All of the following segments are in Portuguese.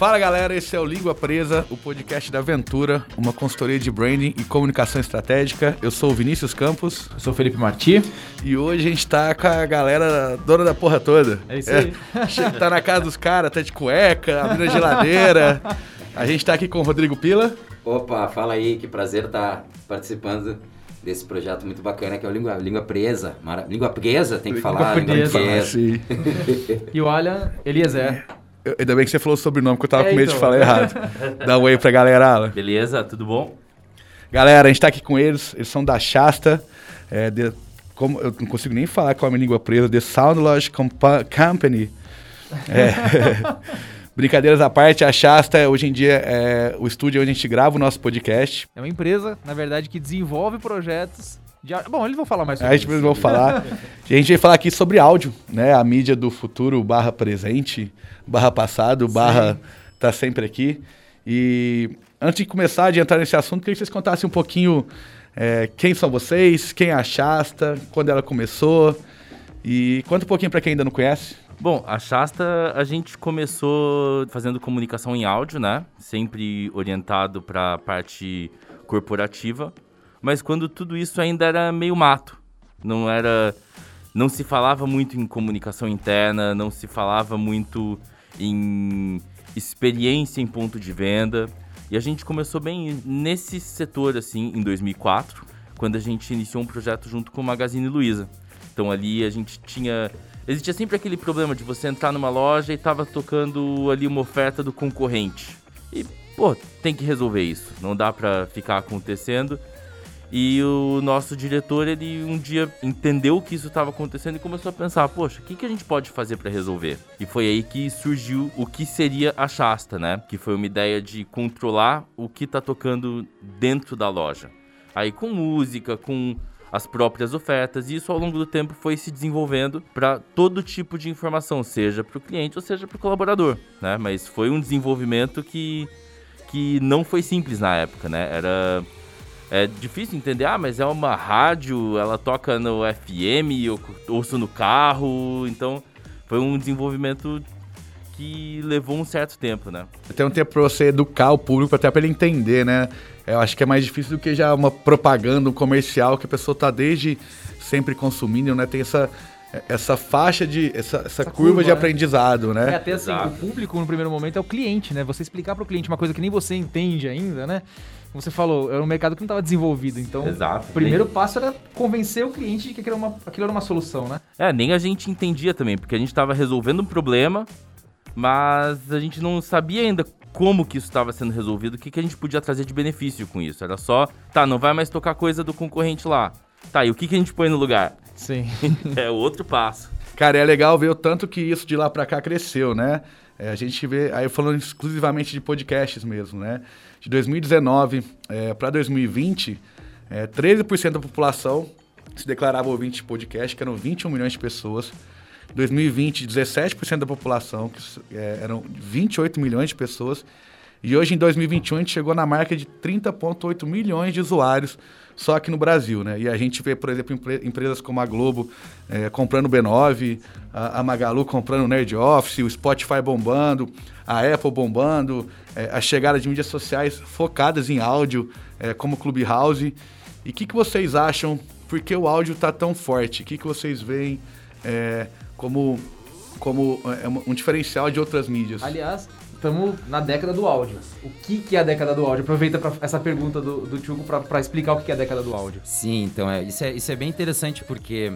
Fala galera, esse é o Língua Presa, o podcast da Aventura, uma consultoria de branding e comunicação estratégica. Eu sou o Vinícius Campos. Eu sou o Felipe Marti. E hoje a gente tá com a galera dona da porra toda. É isso aí. É, tá na casa dos caras, tá de cueca, abrindo a geladeira. A gente tá aqui com o Rodrigo Pila. Opa, fala aí, que prazer estar tá participando desse projeto muito bacana que é o Língua, língua Presa. Mara, língua Presa, tem que falar. Língua Presa. Língua presa. e o Alan Eliezer. Eu, ainda bem que você falou o sobrenome, que eu tava é, com medo então. de falar errado. Dá um oi pra galera, Alan. Beleza, tudo bom? Galera, a gente tá aqui com eles, eles são da Shasta, é, de, como, eu não consigo nem falar é a minha língua presa, The Sound Logic Company. É, brincadeiras à parte, a Shasta hoje em dia é o estúdio onde a gente grava o nosso podcast. É uma empresa, na verdade, que desenvolve projetos de... Bom, eles vão falar mais sobre a gente isso. Vão falar. a gente vai falar aqui sobre áudio, né? A mídia do futuro barra presente barra passado, barra tá sempre aqui. E antes de começar, de entrar nesse assunto, queria que vocês contassem um pouquinho é, quem são vocês, quem é a Shasta, quando ela começou. E conta um pouquinho para quem ainda não conhece. Bom, a Shasta a gente começou fazendo comunicação em áudio, né? Sempre orientado para a parte corporativa, mas quando tudo isso ainda era meio mato, não era, não se falava muito em comunicação interna, não se falava muito em experiência em ponto de venda. E a gente começou bem nesse setor, assim, em 2004, quando a gente iniciou um projeto junto com o Magazine Luiza. Então ali a gente tinha. Existia sempre aquele problema de você entrar numa loja e tava tocando ali uma oferta do concorrente. E, pô, tem que resolver isso. Não dá pra ficar acontecendo. E o nosso diretor, ele um dia entendeu que isso estava acontecendo e começou a pensar, poxa, o que, que a gente pode fazer para resolver? E foi aí que surgiu o que seria a Shasta, né? Que foi uma ideia de controlar o que está tocando dentro da loja. Aí com música, com as próprias ofertas, e isso ao longo do tempo foi se desenvolvendo para todo tipo de informação, seja para o cliente ou seja para o colaborador, né? Mas foi um desenvolvimento que, que não foi simples na época, né? Era é difícil entender, ah, mas é uma rádio, ela toca no FM, eu ouço no carro, então foi um desenvolvimento que levou um certo tempo, né? Tem um tempo para você educar o público, até para ele entender, né? Eu acho que é mais difícil do que já uma propaganda, um comercial que a pessoa tá desde sempre consumindo, né? Tem essa essa faixa de essa, essa, essa curva, curva, de né? aprendizado, né? É até assim, Exato. o público no primeiro momento é o cliente, né? Você explicar para o cliente uma coisa que nem você entende ainda, né? Como você falou, era um mercado que não estava desenvolvido. Então, Exato, o primeiro nem... passo era convencer o cliente de que aquilo era, uma, aquilo era uma solução, né? É, nem a gente entendia também, porque a gente estava resolvendo um problema, mas a gente não sabia ainda como que isso estava sendo resolvido, o que, que a gente podia trazer de benefício com isso. Era só, tá, não vai mais tocar coisa do concorrente lá. Tá, e o que, que a gente põe no lugar? Sim. é outro passo. Cara, é legal ver o tanto que isso de lá para cá cresceu, né? É, a gente vê, aí falando exclusivamente de podcasts mesmo, né? de 2019 é, para 2020, é, 13% da população se declarava ouvinte de podcast, que eram 21 milhões de pessoas. Em 2020, 17% da população, que é, eram 28 milhões de pessoas. E hoje, em 2021, a gente chegou na marca de 30,8 milhões de usuários só aqui no Brasil, né? E a gente vê, por exemplo, empresas como a Globo é, comprando o B9, a, a, Magalu comprando o Nerd Office, o Spotify bombando, a Apple bombando, é, a chegada de mídias sociais focadas em áudio, é, como Clubhouse. E o que, que vocês acham? Por que o áudio está tão forte? O que, que vocês veem é, como, como é, um diferencial de outras mídias? Aliás, estamos na década do áudio. O que, que é a década do áudio? Aproveita pra, essa pergunta do, do Tchugo para explicar o que é a década do áudio. Sim, então é, isso, é, isso é bem interessante porque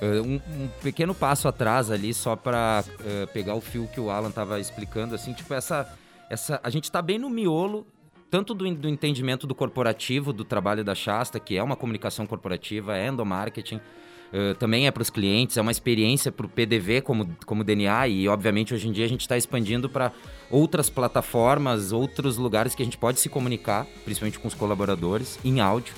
uh, um, um, pequeno passo atrás ali, só para uh, pegar o fio que o Alan estava explicando, assim, tipo, essa, essa. A gente está bem no miolo tanto do, do, entendimento do corporativo, do trabalho da Shasta, que é uma comunicação corporativa, é endomarketing, uh, também é para os clientes, é uma experiência para o PDV como, como DNA e, obviamente, hoje em dia a gente está expandindo para outras plataformas, outros lugares que a gente pode se comunicar, principalmente com os colaboradores, em áudio.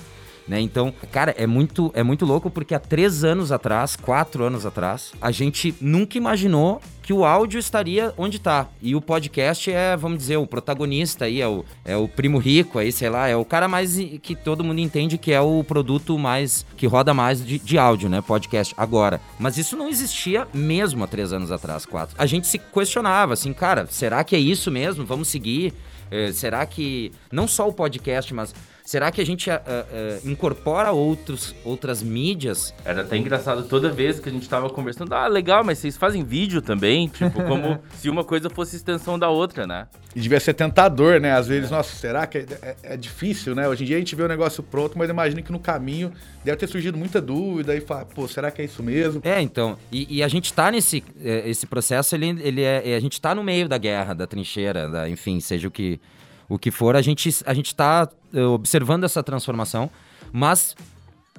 Né? Então, cara, é muito, é muito louco porque há três anos atrás, quatro anos atrás, a gente nunca imaginou que o áudio estaria onde está. E o podcast é, vamos dizer, o protagonista aí, é o, é o primo rico aí, sei lá, é o cara mais que todo mundo entende que é o produto mais, que roda mais de, de áudio, né? Podcast agora. Mas isso não existia mesmo há três anos atrás, quatro. A gente se questionava, assim, cara, será que é isso mesmo? Vamos seguir? É, será que não só o podcast, mas Será que a gente uh, uh, incorpora outros, outras mídias? Era até engraçado toda vez que a gente estava conversando. Ah, legal, mas vocês fazem vídeo também? Tipo, como se uma coisa fosse extensão da outra, né? E devia ser tentador, né? Às vezes, é. nossa, será que é, é, é, difícil, né? Hoje em dia a gente vê o negócio pronto, mas imagina que no caminho deve ter surgido muita dúvida e fala, pô, será que é isso mesmo? É, então. E, e a gente tá nesse esse processo, ele, ele é, a gente tá no meio da guerra, da trincheira, da, enfim, seja o que o que for, a gente a gente está uh, eh, observando essa transformação, mas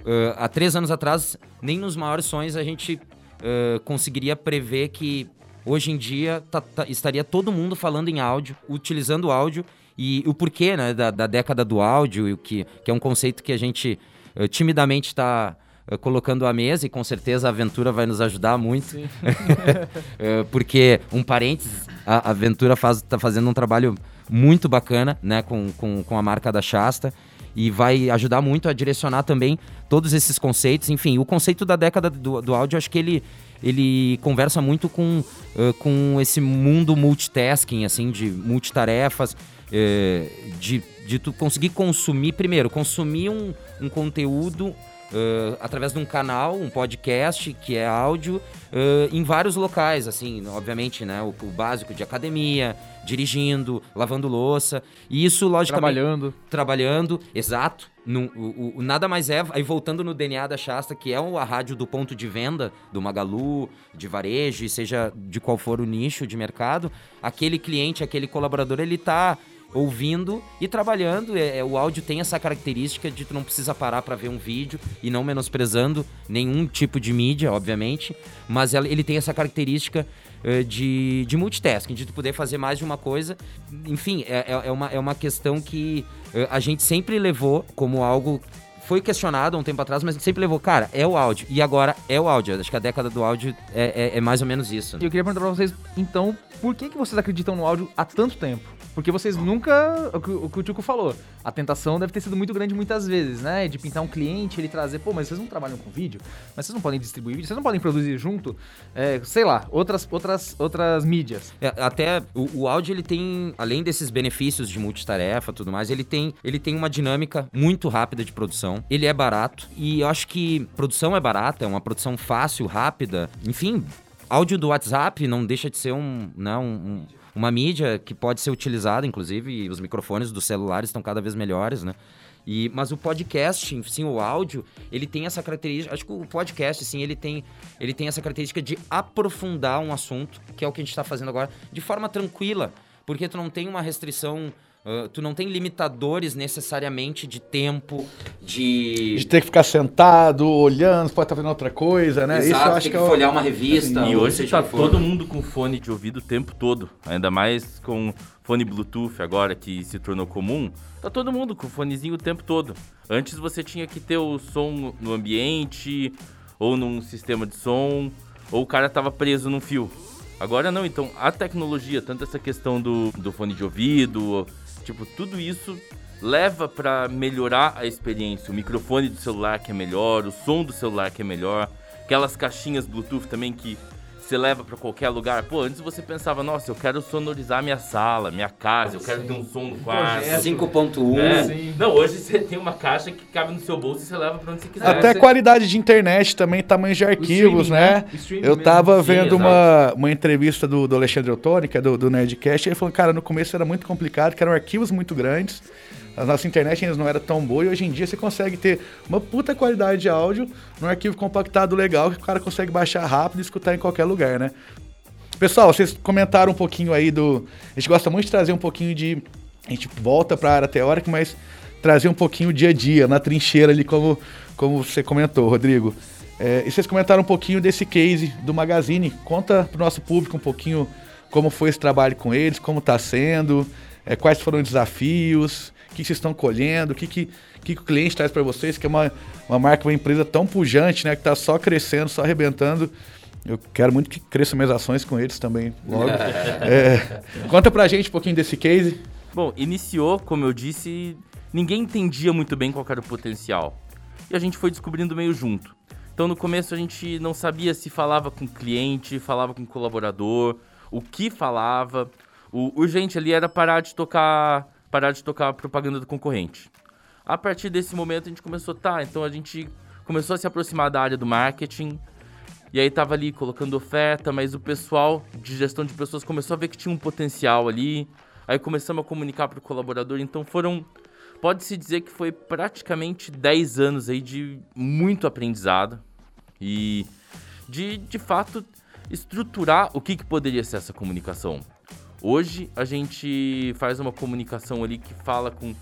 uh, há três anos atrás nem nos maiores sonhos a gente uh, conseguiria prever que hoje em dia tá, tá, estaria todo mundo falando em áudio, utilizando áudio e o porquê né, da, da década do áudio, o que, que é um conceito que a gente timidamente está colocando à mesa e com certeza a aventura vai nos ajudar muito. porque, um parênteses, a aventura está faz, tá fazendo um trabalho muito bacana, né, com, com, com a marca da Shasta e vai ajudar muito a direcionar também todos esses conceitos. Enfim, o conceito da década do, do áudio, acho que ele, ele conversa muito com, uh, com esse mundo multitasking, assim, de multitarefas, uh, de, de tu conseguir consumir, primeiro, consumir um, um conteúdo Uh, através de um canal, um podcast que é áudio, em vários locais, assim, obviamente, né? O, o, básico de academia, dirigindo, lavando louça. E isso, logicamente. Trabalhando. Trabalhando, exato. No, o, o, nada mais é, aí voltando no DNA da Shasta, que é a rádio do ponto de venda, do Magalu, de varejo, seja de qual for o nicho de mercado, aquele cliente, aquele colaborador, ele está ouvindo e trabalhando. É, é, o áudio tem essa característica de tu não precisa parar para ver um vídeo e não menosprezando nenhum tipo de mídia, obviamente, mas ele tem essa característica uh, de, de multitasking, de tu poder fazer mais de uma coisa. Enfim, é, é, é uma, é uma questão que uh, a gente sempre levou como algo foi questionado há um tempo atrás, mas sempre levou, cara, é o áudio. E agora é o áudio. Acho que a década do áudio é, é, é mais ou menos isso. E eu queria perguntar pra vocês, então, por que, que vocês acreditam no áudio há tanto tempo? Porque vocês nunca. O que o, que o falou. A tentação deve ter sido muito grande muitas vezes, né? De pintar um cliente, ele trazer, pô, mas vocês não trabalham com vídeo? Mas vocês não podem distribuir vídeo? Vocês não podem produzir junto? É, sei lá, outras, outras, outras mídias. É, até o, o, áudio, ele tem, além desses benefícios de multitarefa tudo mais, ele tem, ele tem uma dinâmica muito rápida de produção. Ele é barato. E eu acho que produção é barata, é uma produção fácil, rápida. Enfim, áudio do WhatsApp não deixa de ser um, né, um, uma mídia que pode ser utilizada, inclusive, e os microfones dos celulares estão cada vez melhores, né? E, mas o podcast, sim, o áudio, ele tem essa característica. Acho que o podcast, sim, ele tem, ele tem essa característica de aprofundar um assunto, que é o que a gente está fazendo agora, de forma tranquila, porque tu não tem uma restrição Uh, tu não tem limitadores necessariamente de tempo, de. De ter que ficar sentado, olhando, pode estar fazendo outra coisa, né? Exato, Isso eu acho que, que é folhar uma revista. E hoje está todo mundo com fone de ouvido o tempo todo. Ainda mais com fone Bluetooth agora que se tornou comum. Tá todo mundo com fonezinho o tempo todo. Antes você tinha que ter o som no ambiente, ou num sistema de som, ou o cara tava preso num fio. Agora não, então a tecnologia, tanto essa questão do, do fone de ouvido, Tipo, tudo isso leva para melhorar a experiência. O microfone do celular que é melhor, o som do celular que é melhor, aquelas caixinhas Bluetooth também que você leva para qualquer lugar. Pô, antes você pensava, nossa, eu quero sonorizar minha sala, minha casa, eu quero Sim. ter um som no quarto. 5.1. É. Não, hoje você tem uma caixa que cabe no seu bolso e você leva para onde você quiser. Até você... qualidade de internet também, tamanho de arquivos, né? né? Eu tava Sim, vendo uma, uma entrevista do, do Alexandre Ottoni, que é do, do Nerdcast, e ele falou, cara, no começo era muito complicado, que eram arquivos muito grandes a nossa internet ainda não era tão boa e hoje em dia você consegue ter uma puta qualidade de áudio num arquivo compactado legal que o cara consegue baixar rápido e escutar em qualquer lugar, né? Pessoal, vocês comentaram um pouquinho aí do. A gente gosta muito de trazer um pouquinho de. A gente volta para a área teórica, mas trazer um pouquinho o dia a dia, na trincheira ali, como, como você comentou, Rodrigo. É, e vocês comentaram um pouquinho desse case do Magazine. Conta para o nosso público um pouquinho como foi esse trabalho com eles, como está sendo. é, quais foram os desafios, que vocês estão colhendo, o que, que, que o cliente traz para vocês, que é uma, uma marca, uma empresa tão pujante, né, que está só crescendo, só arrebentando. Eu quero muito que cresçam minhas ações com eles também logo. é, conta pra gente um pouquinho desse case. Bom, iniciou, como eu disse, ninguém entendia muito bem qual era o potencial. E a gente foi descobrindo meio junto. Então no começo a gente não sabia se falava com cliente, falava com colaborador, o que falava. O urgente ali era parar de tocar, parar de tocar propaganda do concorrente. A partir desse momento a gente começou, tá, então a gente começou a se aproximar da área do marketing, e aí tava ali colocando oferta, mas o pessoal de gestão de pessoas começou a ver que tinha um potencial ali. Aí começamos a comunicar para o colaborador. Então foram, pode-se dizer que foi praticamente 10 anos aí de muito aprendizado e de, de fato, estruturar o que, que poderia ser essa comunicação. Hoje a gente faz uma comunicação ali que fala com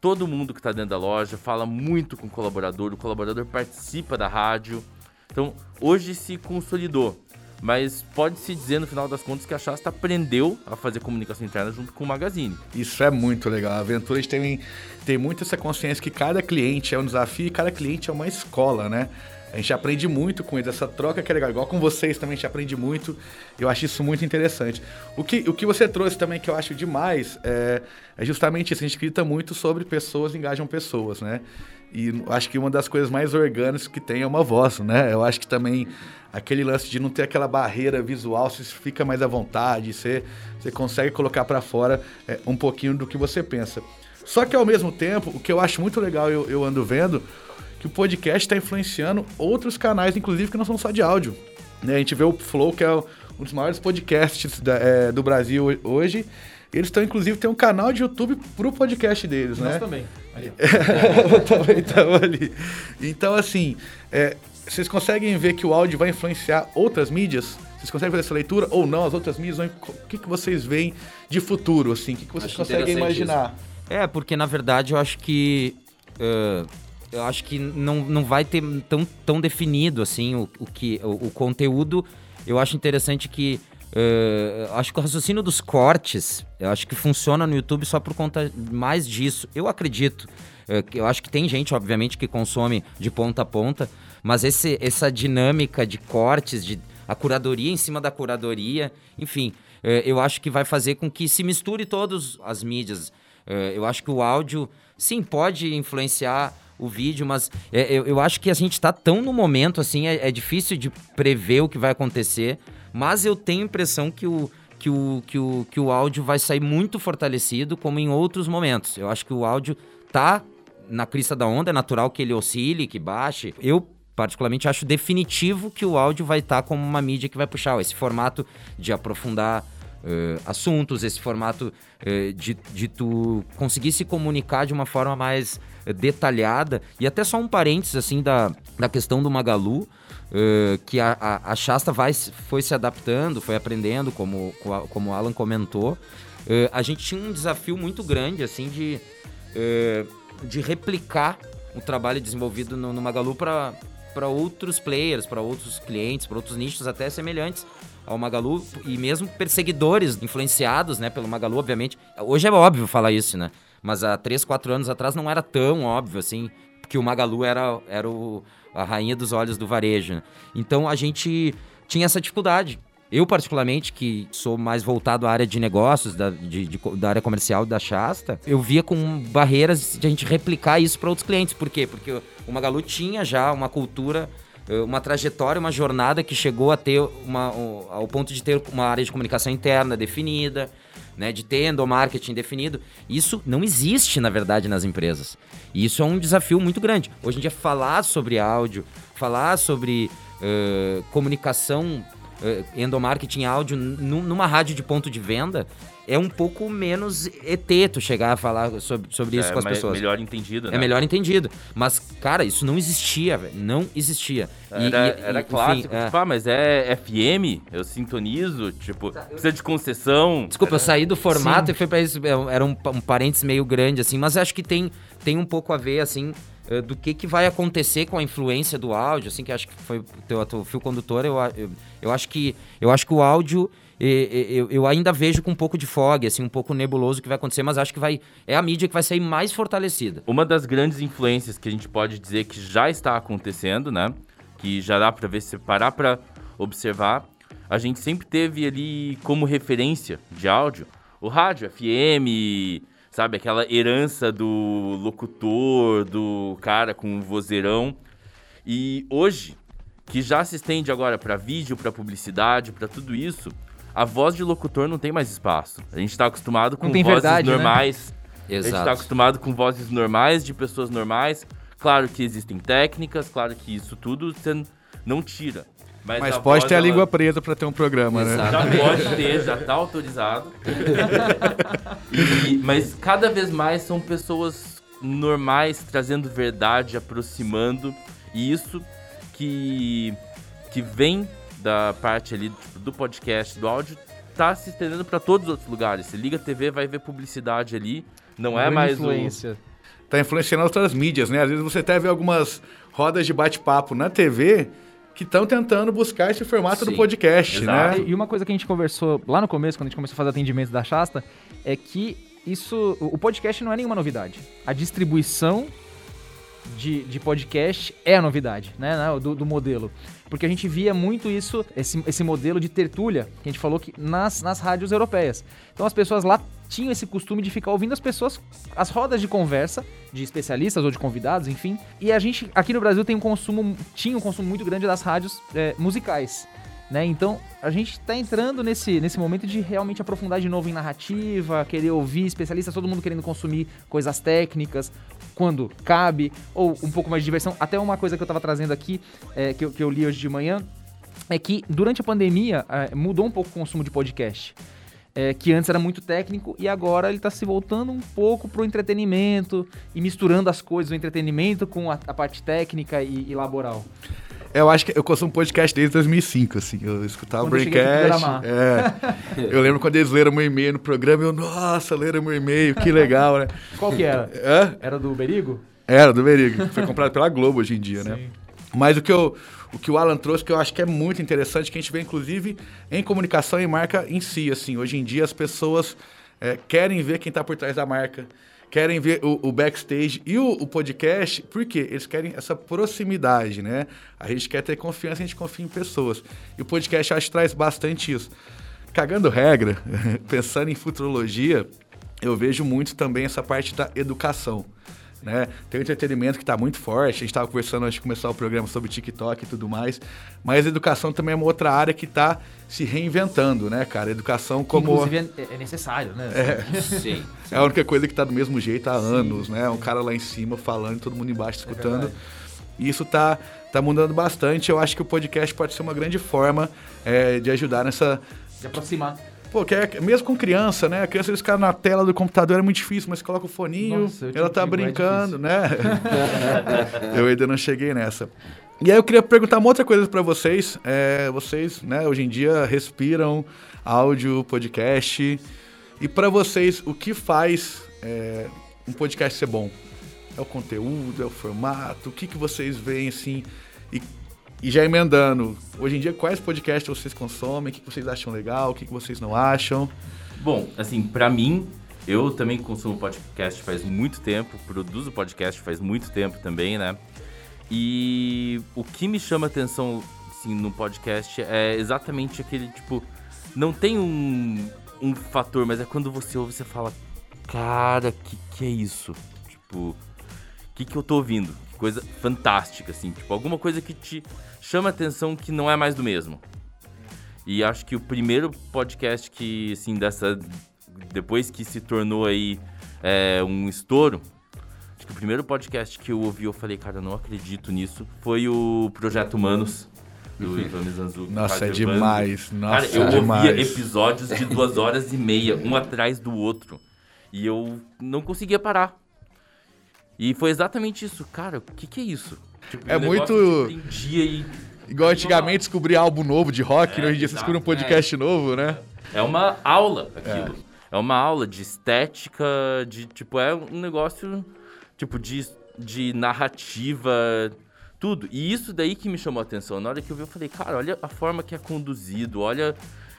todo mundo que está dentro da loja, fala muito com o colaborador, o colaborador participa da rádio, então, hoje se consolidou. Mas pode-se dizer, no final das contas, que a Shasta aprendeu a fazer comunicação interna junto com o Magazine. Isso é muito legal. A Aventura tem, tem muito essa consciência que cada cliente é um desafio e cada cliente é uma escola, né? A gente aprende muito com eles, essa troca que é legal. Igual com vocês também a gente aprende muito. Eu acho isso muito interessante. O que, o que você trouxe também que eu acho demais é, é justamente isso. A gente acredita muito sobre pessoas engajam pessoas, né? E acho que uma das coisas mais orgânicas que tem é uma voz, né? Eu acho que também aquele lance de não ter aquela barreira visual, você fica mais à vontade, você, você consegue colocar para fora é, um pouquinho do que você pensa. Só que ao mesmo tempo, o que eu acho muito legal, eu, eu ando vendo, que o podcast está influenciando outros canais, inclusive que não são só de áudio. Né? A gente vê o Flow, que é um dos maiores podcasts da, é, do Brasil hoje. Eles estão, inclusive, tem um canal de YouTube pro podcast deles, Nós né? também. também estamos ali. Então, assim, é, vocês conseguem ver que o áudio vai influenciar outras mídias? Vocês conseguem fazer essa leitura ou não? As outras mídias, o que, que vocês veem de futuro, assim? O que, que vocês acho conseguem imaginar? Isso. É, porque, na verdade, eu acho que... Uh eu acho que não, não vai ter tão, tão definido assim o, o que o, o conteúdo. Eu acho interessante que uh, acho que o raciocínio dos cortes, eu acho que funciona no YouTube só por conta mais disso. Eu acredito. Uh, eu acho que tem gente, obviamente, que consome de ponta a ponta, mas esse, essa dinâmica de cortes, de a curadoria em cima da curadoria, enfim, uh, eu acho que vai fazer com que se misture todas as mídias. eu acho que o áudio, sim, pode influenciar o vídeo, mas é, eu, eu, acho que a gente está tão no momento assim, é, é, difícil de prever o que vai acontecer, mas eu tenho a impressão que o, que, o, que, o, que o áudio vai sair muito fortalecido, como em outros momentos. Eu acho que o áudio tá na crista da onda, é natural que ele oscile, que baixe. Eu particularmente acho definitivo que o áudio vai estar tá como uma mídia que vai puxar esse formato de aprofundar Uh, assuntos, esse formato uh, de, de tu conseguir se comunicar de uma forma mais detalhada. E até só um parênteses, assim, da, da questão do Magalu, uh, que a, a, a, Shasta vai, foi se adaptando, foi aprendendo, como, como o Alan comentou. Uh, a gente tinha um desafio muito grande, assim, de, uh, de replicar o trabalho desenvolvido no, no Magalu para outros players, para outros clientes, para outros nichos até semelhantes ao Magalu e mesmo perseguidores influenciados, né, pelo Magalu, obviamente. Hoje é óbvio falar isso, né? Mas há 3, 4 anos atrás não era tão óbvio assim, que o Magalu era, era o, a rainha dos olhos do varejo. Né? Então a gente tinha essa dificuldade. Eu, particularmente, que sou mais voltado à área de negócios, da, de, de, da área comercial da Shasta, eu via com barreiras de a gente replicar isso para outros clientes. Por quê? Porque o Magalu tinha já uma cultura, eh, uma trajetória, uma jornada que chegou a ter uma, ao ponto de ter uma área de comunicação interna definida, né, de ter endomarketing definido. Isso não existe, na verdade, nas empresas. E isso é um desafio muito grande. Hoje em dia, falar sobre áudio, falar sobre uh, comunicação, endomarketing áudio numa rádio de ponto de venda é um pouco menos ET tu chegar a falar sobre, sobre isso é, com as pessoas. É melhor entendido, né? É melhor entendido. Mas, cara, isso não existia, velho. Não existia. E, era, e, era e, clássico. Enfim, é. tipo, ah, mas é FM, eu sintonizo, tipo, precisa de concessão. Desculpa, eu saí do formato Sim. e fui pra isso. É, era um, um parênteses meio grande, assim, mas acho que tem, tem um pouco a ver, assim, eh, do que, que vai acontecer com a influência do áudio, assim, que acho que foi o teu, teu fio condutor, eu, eu, eu, acho que, eu acho que o áudio eu, eu, ainda vejo com um pouco de fog, assim, um pouco nebuloso o que vai acontecer, mas acho que vai é a mídia que vai sair mais fortalecida. Uma das grandes influências que a gente pode dizer que já está acontecendo, né? Que já dá para ver se parar para observar, a gente sempre teve ali como referência de áudio o rádio FM, sabe, aquela herança do locutor, do cara com vozeirão. E hoje, que já se estende agora para vídeo, para publicidade, para tudo isso, a voz de locutor não tem mais espaço. A gente está acostumado com vozes verdade, né? normais. Né? Exato. A gente está acostumado com vozes normais de pessoas normais. Claro que existem técnicas, claro que isso tudo você não tira. Mas, Mas pode ter a língua presa para ter um programa, Exatamente. né? Já pode ter, já está autorizado. e, mas cada vez mais são pessoas normais, trazendo verdade, aproximando. E isso que, que vem da parte ali tipo, do podcast, do áudio, tá se estendendo para todos os outros lugares. Você liga a TV, vai ver publicidade ali. Não é mais influência. O... Tá influenciando outras mídias, né? Às vezes você até vê algumas rodas de bate-papo na TV que estão tentando buscar esse formato Sim, do podcast, exato. né? E uma coisa que a gente conversou lá no começo, quando a gente começou a fazer atendimento da Shasta, é que isso, o podcast não é nenhuma novidade. A distribuição de, de podcast é a novidade, né? Do, do, modelo. Porque a gente via muito isso, esse, esse modelo de tertúlia, que a gente falou que nas, nas rádios europeias. Então as pessoas lá tinham esse costume de ficar ouvindo as pessoas, as rodas de conversa, de especialistas ou de convidados, enfim. E a gente, aqui no Brasil, tem um consumo, tinha um consumo muito grande das rádios é, musicais. Né? Então, a gente está entrando nesse, nesse momento de realmente aprofundar de novo em narrativa, querer ouvir especialistas, todo mundo querendo consumir coisas técnicas, quando cabe, ou um pouco mais de diversão. Até uma coisa que eu estava trazendo aqui, é, que, eu, que eu li hoje de manhã, é que durante a pandemia é, mudou um pouco o consumo de podcast é, que antes era muito técnico e agora ele está se voltando um pouco para o entretenimento e misturando as coisas, o entretenimento com a, a parte técnica e, e, laboral. Eu acho que eu consumo podcast desde 2005, assim. Eu escutava o Braincast. É, eu lembro quando eles leram meu e-mail no programa, eu, nossa, leram meu e-mail, que legal, né? Qual que era? É? Era do Berigo? Era, do Berigo. Foi comprado pela Globo hoje em dia, né? Sim. né? Mas o que eu o que o Alan trouxe, que eu acho que é muito interessante, que a gente vê, inclusive, em comunicação e marca em si. Assim, hoje em dia as pessoas é, querem ver quem está por trás da marca, querem ver o, o backstage e o, o, podcast, por quê? Eles querem essa proximidade, né? A gente quer ter confiança, a gente confia em pessoas. E o podcast, acho traz bastante isso. Cagando regra, pensando em futurologia, eu vejo muito também essa parte da educação né? Tem o entretenimento que está muito forte. A gente estava conversando antes de começar o programa sobre TikTok e tudo mais. Mas a educação também é uma outra área que está se reinventando, né, cara? A educação como. Inclusive é, é necessário, né? É. Sim, É a única coisa que está do mesmo jeito há anos, né? Um cara lá em cima falando, todo mundo embaixo é escutando. É e isso tá, tá mudando bastante. Eu acho que o podcast pode ser uma grande forma é, de ajudar nessa. De aproximar. Pô, que é, mesmo com criança, né? A criança eles ficar na tela do computador é muito difícil, mas coloca o foninho, Nossa, ela tá brincando, é né? eu ainda não cheguei nessa. E aí eu queria perguntar uma outra coisa para vocês. É, vocês, né, hoje em dia respiram áudio, podcast. E para vocês, o que faz é, um podcast ser bom? É o conteúdo, é o formato? O que, que vocês veem assim? E e já emendando, hoje em dia, quais podcasts vocês consomem? O que vocês acham legal? O que vocês não acham? Bom, assim, para mim, eu também consumo podcast faz muito tempo, produzo podcast faz muito tempo também, né? E o que me chama atenção, assim, no podcast é exatamente aquele, tipo, não tem um, um fator, mas é quando você ouve, você fala, cara, que que é isso? Tipo, o que que eu tô ouvindo? Coisa fantástica, assim, tipo, alguma coisa que te chama atenção que não é mais do mesmo. E acho que o primeiro podcast que, assim, dessa. Depois que se tornou aí é, um estouro, acho que o primeiro podcast que eu ouvi, eu falei, cara, eu não acredito nisso, foi o Projeto Humanos. Do Ivan Mizanzuki. Nossa, é demais. Nossa, cara, eu é ouvia episódios de duas horas e meia, um atrás do outro. E eu não conseguia parar. E foi exatamente isso. Cara, o que, que é isso? Tipo, é muito. dia e... Igual antigamente descobrir álbum novo de rock, é, hoje em dia você descobre um podcast é. novo, né? É uma aula aquilo. É. é uma aula de estética, de tipo, é um negócio tipo de, de narrativa, tudo. E isso daí que me chamou a atenção. Na hora que eu vi, eu falei, cara, olha a forma que é conduzido, olha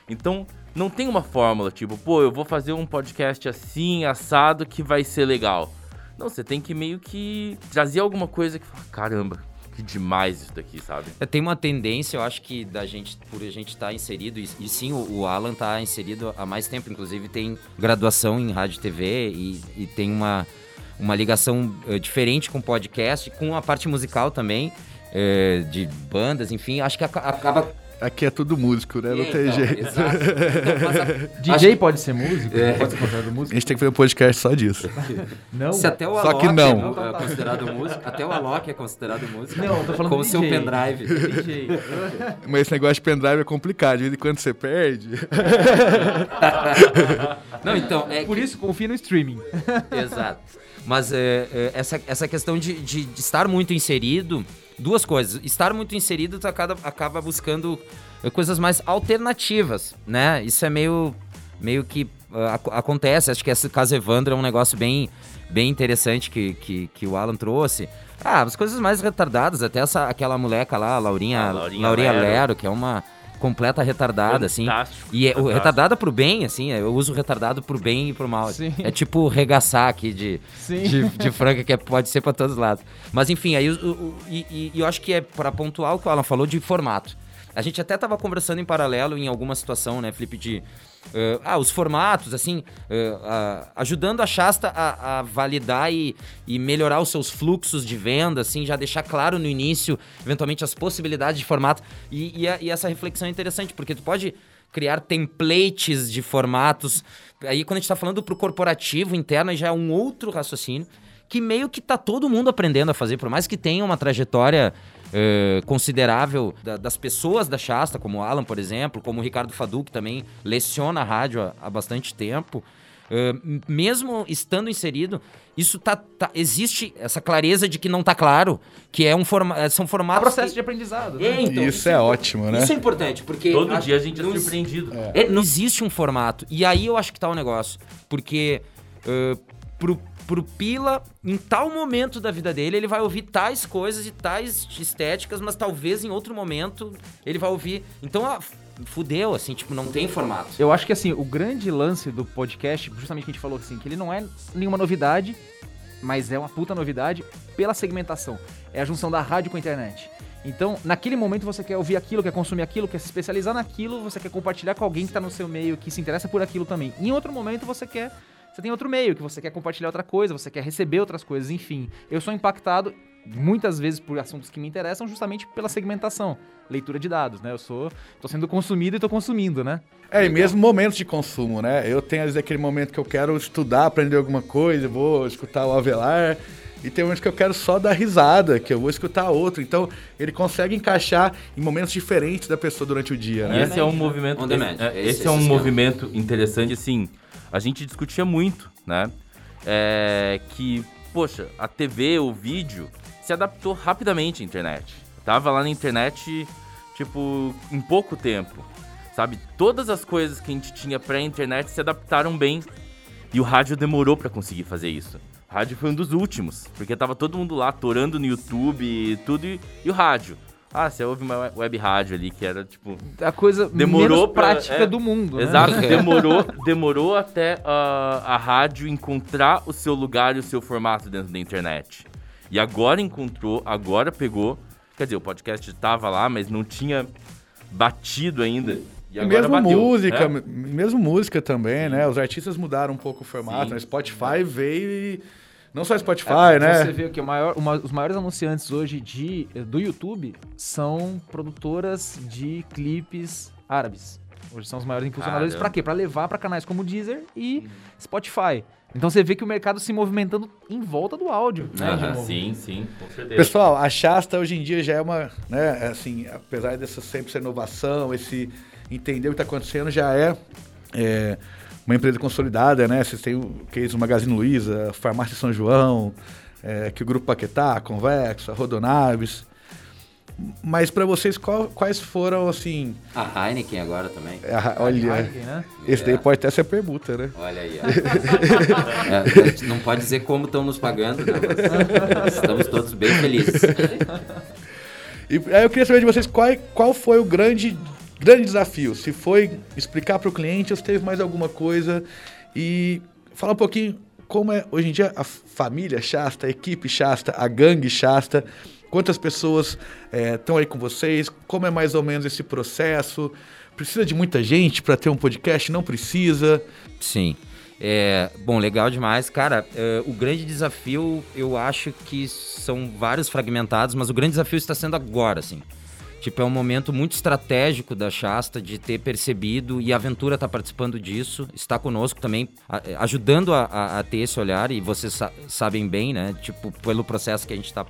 Então, não tem uma fórmula, tipo, pô, eu vou fazer um podcast assim, assado, que vai ser legal. Não, você tem que meio que trazer alguma coisa que fala, caramba, que demais isso daqui, sabe? É, tem uma tendência, eu acho que da gente, por a gente estar tá inserido, e, e, sim, o, o Alan está inserido há mais tempo, inclusive tem graduação em rádio e TV e, e tem uma, uma ligação uh, diferente com podcast, com a parte musical também, uh, de bandas, enfim, acho que acaba Aqui é tudo músico, né? Não é, tem então, jeito. Exato. Então, DJ pode ser músico? É. Pode ser considerado músico? A gente tem que fazer um podcast só disso. não. Se até o Alok só que não. é considerado músico, até o Alok é considerado músico. Não, tô falando Como de seu pendrive. DJ. Mas esse negócio de pendrive é complicado. De vez em quando você perde. não, então... É Por que... isso, confia no streaming. Exato. Mas é, é, essa, essa questão de, de, de estar muito inserido duas coisas. Estar muito inserido, tu acaba, acaba buscando eh, coisas mais alternativas, né? Isso é meio, meio que uh, acontece. Acho que esse caso Evandro é um negócio bem, bem interessante que, que, que o Alan trouxe. Ah, as coisas mais retardadas, até essa, aquela moleca lá, a Laurinha, ah, Laurinha, Laurinha Lero. Lero, que é uma completa retardada, assim. fantástico, assim. E é, o retardada pro bem, assim, eu uso retardado pro bem e pro mal. Sim. É tipo regaçar aqui de, de, de, franca, que é, pode ser para todos os lados. Mas enfim, aí o, o, e, e eu acho que é para pontuar o que o Alan falou de formato. A gente até tava conversando em paralelo em alguma situação, né, Felipe, de Uh, ah, os formatos, assim, uh, uh, ajudando a Shasta a, a validar e, e, melhorar os seus fluxos de venda, assim, já deixar claro no início, eventualmente, as possibilidades de formato. E, e, a, e essa reflexão é interessante, porque tu pode criar templates de formatos. Aí, quando a gente está falando para o corporativo interno, já é um outro raciocínio que meio que tá todo mundo aprendendo a fazer, por mais que tenha uma trajetória uh, considerável da, das pessoas da Shasta, como o Alan, por exemplo, como o Ricardo Fadu, que também leciona a rádio há, há bastante tempo. Uh, mesmo estando inserido, isso tá, tá, existe essa clareza de que não tá claro, que é um forma, eh, são formatos. É um processo que... de aprendizado. Né? É, então, isso, isso, é, é ótimo, né? Isso é importante, porque. Todo dia a gente é surpreendido. É. É, não existe um formato. E aí eu acho que tá o um negócio. Porque uh, pro pro Pila, em tal momento da vida dele, ele vai ouvir tais coisas e tais estéticas, mas talvez em outro momento ele vai ouvir. Então, ah, fudeu, assim, tipo, não tem formato. Eu acho que, assim, o grande lance do podcast, justamente que a gente falou assim, que ele não é nenhuma novidade, mas é uma puta novidade pela segmentação. É a junção da rádio com a internet. Então, naquele momento você quer ouvir aquilo, quer consumir aquilo, quer se especializar naquilo, você quer compartilhar com alguém que está no seu meio, que se interessa por aquilo também. Em outro momento você quer você tem outro meio, que você quer compartilhar outra coisa, você quer receber outras coisas, enfim. Eu sou impactado muitas vezes por assuntos que me interessam justamente pela segmentação, leitura de dados, né? Eu sou, tô sendo consumido e tô consumindo, né? É, e mesmo momentos de consumo, né? Eu tenho às vezes aquele momento que eu quero estudar, aprender alguma coisa, vou escutar o Avelar, e tem momentos que eu quero só dar risada, que eu vou escutar outro. Então, ele consegue encaixar em momentos diferentes da pessoa durante o dia, né? Esse é um movimento, esse, é, esse, esse é um movimento interessante, assim, a gente discutia muito, né? É, que, poxa, a TV, o vídeo, se adaptou rapidamente à internet. tava lá na internet, tipo, em pouco tempo. Sabe? Todas as coisas que a gente tinha pré-internet se adaptaram bem. E o rádio demorou para conseguir fazer isso. O rádio foi um dos últimos, porque tava todo mundo lá torando no YouTube e tudo, e, e o rádio. Ah, você ouve uma web rádio ali que era tipo. A coisa demorou pra, prática é, do mundo. Né? Exato, né? demorou, demorou até uh, a rádio encontrar o seu lugar e o seu formato dentro da internet. E agora encontrou, agora pegou. Quer dizer, o podcast estava lá, mas não tinha batido ainda. E, e mesmo bateu, música, né? mesmo música também, né? Os artistas mudaram um pouco o formato. Né? Spotify veio e não só Spotify, é, né? Você vê que maior, uma, os maiores anunciantes hoje de, do YouTube são produtoras de clipes árabes. Hoje são os maiores impulsionadores. Para quê? Para levar para canais como Deezer e Spotify. Então você vê que o mercado se movimentando em volta do áudio. Né, sim, sim, com certeza. Pessoal, a Shasta hoje em dia já é uma, né, assim, apesar dessa sempre essa inovação, esse entender o que está acontecendo, já é, é uma empresa consolidada, né? Vocês têm o case Magazine Luiza, Farmácia São João, é, que o Grupo Paquetá, Convexa, Rodonaves. Mas para vocês, qual, quais foram, assim... A Heineken agora também. A, olha, a Heineken, né? esse daí é. pode até ser permuta, né? Olha aí. é, não pode dizer como estão nos pagando, né? estamos todos bem felizes. E aí eu queria saber de vocês qual, qual foi o grande grande desafio, se foi explicar para o cliente ou se teve mais alguma coisa e falar um pouquinho como é hoje em dia a família Shasta, a equipe Shasta, a gangue Shasta, quantas pessoas estão é, aí com vocês, como é mais ou menos esse processo, precisa de muita gente para ter um podcast? Não precisa? Sim. É, bom, legal demais. Cara, é, o grande desafio, eu acho que são vários fragmentados, mas o grande desafio está sendo agora, assim. Tipo, é um momento muito estratégico da Shasta de ter percebido, e a Aventura está participando disso, está conosco também, é, ajudando a, a, a ter esse olhar, e vocês sa sabem bem, né? Tipo, pelo processo que a gente está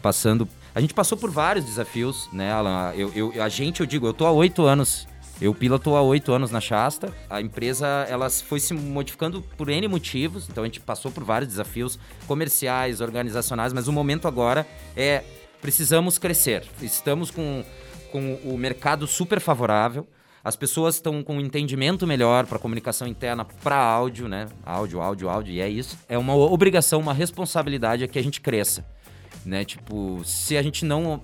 passando. A gente passou por vários desafios, né, Alan? Eu, eu, a gente, eu digo, eu tô há oito anos eu piloto há oito anos na Shasta. A empresa ela foi se modificando por N motivos, então a gente passou por vários desafios comerciais, organizacionais, mas o momento agora é precisamos crescer. Estamos com, com o mercado super favorável. As pessoas estão com um entendimento melhor para comunicação interna, para áudio, né? Áudio, áudio, áudio, e é isso. É uma obrigação, uma responsabilidade é que a gente cresça, né? Tipo, se a gente não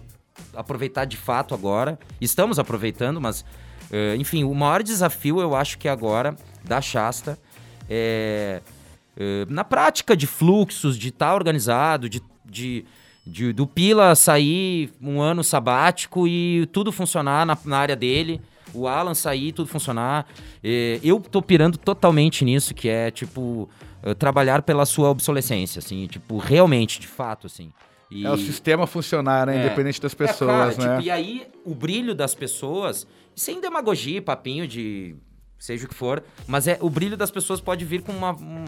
aproveitar de fato agora, estamos aproveitando, mas Uh, enfim, o maior desafio eu acho que agora da Shasta é uh, na prática de fluxos, de estar tá organizado, de, de, de, do Pila sair um ano sabático e tudo funcionar na, na área dele. O Alan sair, tudo funcionar. Uh, eu tô pirando totalmente nisso, que é tipo trabalhar pela sua obsolescência, assim, tipo, realmente, de fato, assim. E... É o sistema funcionar, né? É, Independente das pessoas, é, cara, né? Tipo, e aí, o brilho das pessoas sem demagogia, papinho de seja o que for, mas é o brilho das pessoas pode vir com uma um,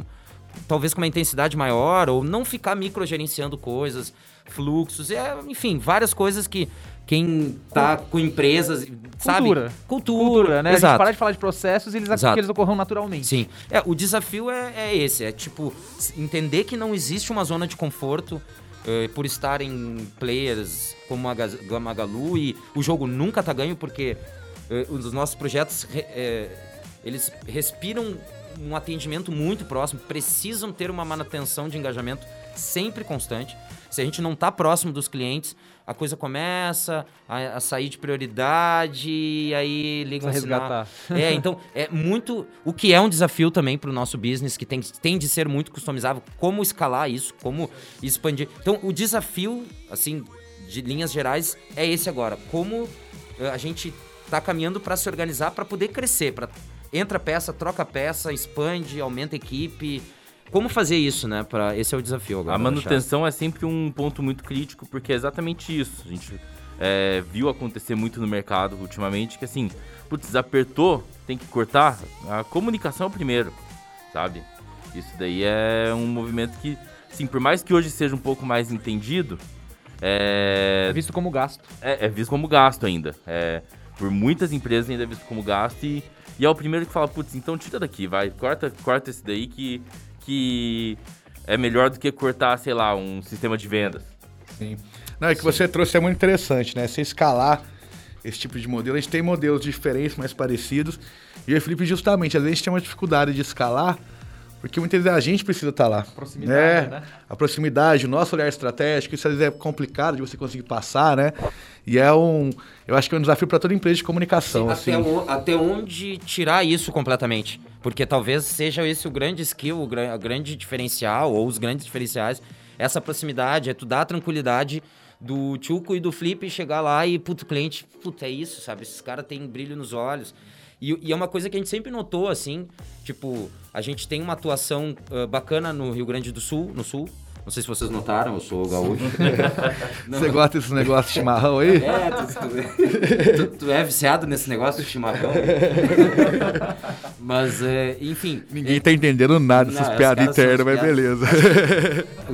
talvez com uma intensidade maior ou não ficar microgerenciando coisas, fluxos, é, enfim, várias coisas que quem tá com empresas, sabe? Cultura. Cultura, Cultura né? Exato. A gente parar de falar de processos e eles, que eles ocorram naturalmente. Sim. É, o desafio é, é esse, é tipo, entender que não existe uma zona de conforto uh, por estar em players como a Magalu e o jogo nunca tá ganho porque eh, os nossos projetos é, eles respiram um atendimento muito próximo, precisam ter uma manutenção de engajamento sempre constante. Se a gente não está próximo dos clientes, a coisa começa a, a sair de prioridade e aí liga um resgatar. Sinal. É, então é muito o que é um desafio também para o nosso business que tem, tem de ser muito customizável. Como escalar isso? Como expandir? Então o desafio, assim, de linhas gerais é esse agora. Como a gente está caminhando para se organizar para poder crescer, para entra peça, troca peça, expande, aumenta a equipe. Como fazer isso, né? Para esse é o desafio agora. A manutenção é sempre um ponto muito crítico porque é exatamente isso. A gente é, viu acontecer muito no mercado ultimamente que assim, putz, apertou, tem que cortar. A comunicação é o primeiro, sabe? Isso daí é um movimento que, sim, por mais que hoje seja um pouco mais entendido, é, é visto como gasto. É, é visto como gasto ainda. É, por muitas empresas ainda é visto como gasto e, e é o primeiro que fala, putz, então tira daqui, vai, corta, corta esse daí que, que é melhor do que cortar, sei lá, um sistema de vendas. Sim. Não, é que Sim. você trouxe é muito interessante, né? Você escalar esse tipo de modelo, a gente tem modelos diferentes, mais parecidos, e o Felipe, justamente, às vezes a gente tem uma dificuldade de escalar, porque muitas vezes a gente precisa estar lá. A proximidade, né? né? A proximidade, o nosso olhar estratégico, isso às vezes é complicado de você conseguir passar, né? E é um. Eu acho que é um desafio para toda empresa de comunicação. Sim, assim. até, o, até onde tirar isso completamente. Porque talvez seja esse o grande skill, o, o grande diferencial, ou os grandes diferenciais. Essa proximidade, é tu dar a tranquilidade do Tchuco e do Flip chegar lá e, puto, cliente, puto, é isso, sabe? Esses caras têm brilho nos olhos. E, e, é uma coisa que a gente sempre notou, assim, tipo, a gente tem uma atuação uh, bacana no Rio Grande do Sul, no Sul, não sei se vocês notaram, eu sou gaúcho. Você gosta desse negócio de chimarrão aí? É, tu, tu, tu, é viciado nesse negócio de chimarrão. mas, é, enfim. Ninguém é, tá entendendo nada dessas piadas internas, mas beleza.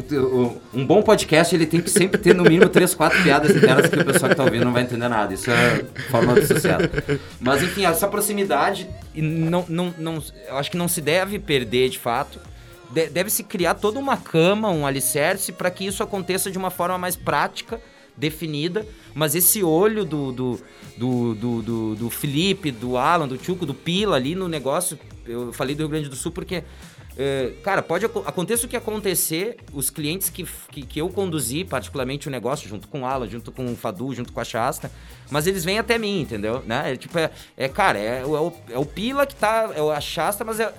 um bom podcast, ele tem que sempre ter no mínimo três, quatro piadas internas que o pessoal que tá ouvindo não vai entender nada. Isso é forma associada. Mas, enfim, essa proximidade, não, não, não, eu acho que não se deve perder de fato deve-se criar toda uma cama, um alicerce para que isso aconteça de uma forma mais prática, definida, mas esse olho do, do, do, do, do, do Felipe, do Alan, do Tchuco, do Pila ali no negócio, eu falei do Rio Grande do Sul porque é, cara, pode aconteça o que acontecer, os clientes que, que, que, eu conduzi, particularmente o negócio, junto com o Alan, junto com o Fadu, junto com a Shasta, mas eles vêm até mim, entendeu? Né? É, tipo, é, é cara, é, é, o, é o Pila que tá, é a Shasta, mas é,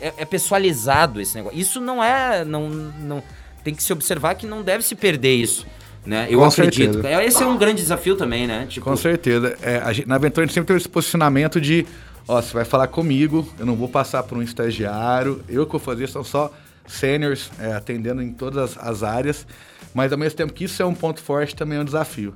é, é, pessoalizado esse negócio. Isso não é, não, não, tem que se observar que não deve se perder isso. Né? Eu Com acredito. Certeza. Esse é um grande desafio também, né? Tipo... Com certeza. É, gente, na aventura a gente sempre teve esse posicionamento de ó, você vai falar comigo, eu não vou passar por um estagiário, eu que vou fazer são só seniors é, atendendo em todas as áreas, mas ao mesmo tempo que isso é um ponto forte, também é um desafio.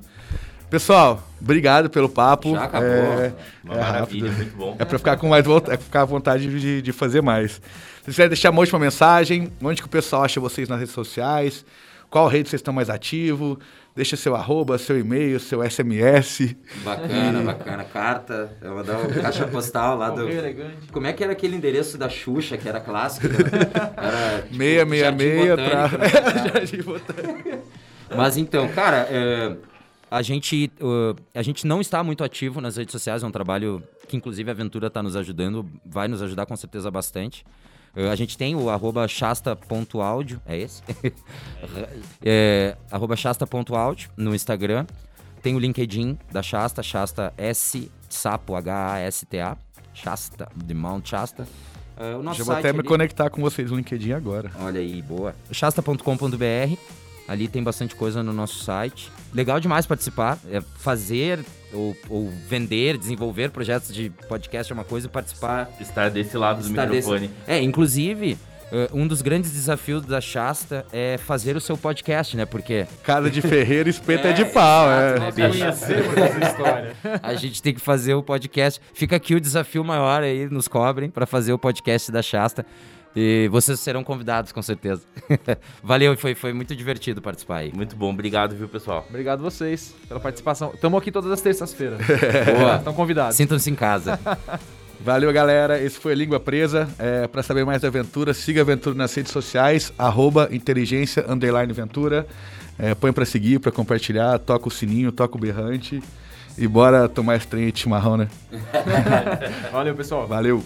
Pessoal, obrigado pelo papo. Já acabou. É, Uma é maravilha, rápido. muito bom. É para ficar com mais é ficar à vontade de, de fazer mais. Se quiser deixar uma última mensagem, onde que o pessoal acha vocês nas redes sociais? Qual rede vocês estão mais ativo? Deixa seu arroba, seu e-mail, seu SMS. Bacana, e... bacana. Carta, eu vou dar uma caixa postal lá do. Como é que era aquele endereço da Xuxa, que era clássico? Era. Tipo, 666 pra. Jardim Botânico. Mas então, cara, é, a, gente, uh, a gente não está muito ativo nas redes sociais, é um trabalho que, inclusive, a Aventura está nos ajudando, vai nos ajudar com certeza bastante. Uh, a gente tem o arroba shasta.audio, é esse? é, arroba shasta.audio no Instagram. Tem o LinkedIn da Shasta, Shasta S, Sapo, H-A-S-T-A, Shasta, de Mount Shasta. Uh, Já vou até ali... me conectar com vocês no LinkedIn agora. Olha aí, boa. Shasta.com.br, ali tem bastante coisa no nosso site. Legal demais participar, é fazer ou, ou, vender, desenvolver projetos de podcast é uma coisa, participar. Estar desse lado do microfone. Desse... É, inclusive. Uh, um dos grandes desafios da Shasta é fazer o seu podcast, né? Porque. Casa de Ferreira, espeta é, é de pau, é. é. A gente tem que fazer o podcast. Fica aqui o desafio maior aí, nos cobrem, para fazer o podcast da Shasta. E vocês serão convidados, com certeza. Valeu, foi, foi muito divertido participar aí. Muito bom, obrigado, viu, pessoal? Obrigado vocês pela participação. Estamos aqui todas as terças-feiras. Boa. Estão convidados. Sintam-se em casa. Valeu, galera. Esse foi Língua Presa. É, para saber mais da aventura, siga a aventura nas redes sociais, arroba inteligência, underline aventura. É, põe para seguir, para compartilhar, toca o sininho, toca o berrante. E bora tomar esse trem de chimarrão, né? Valeu, pessoal. Valeu.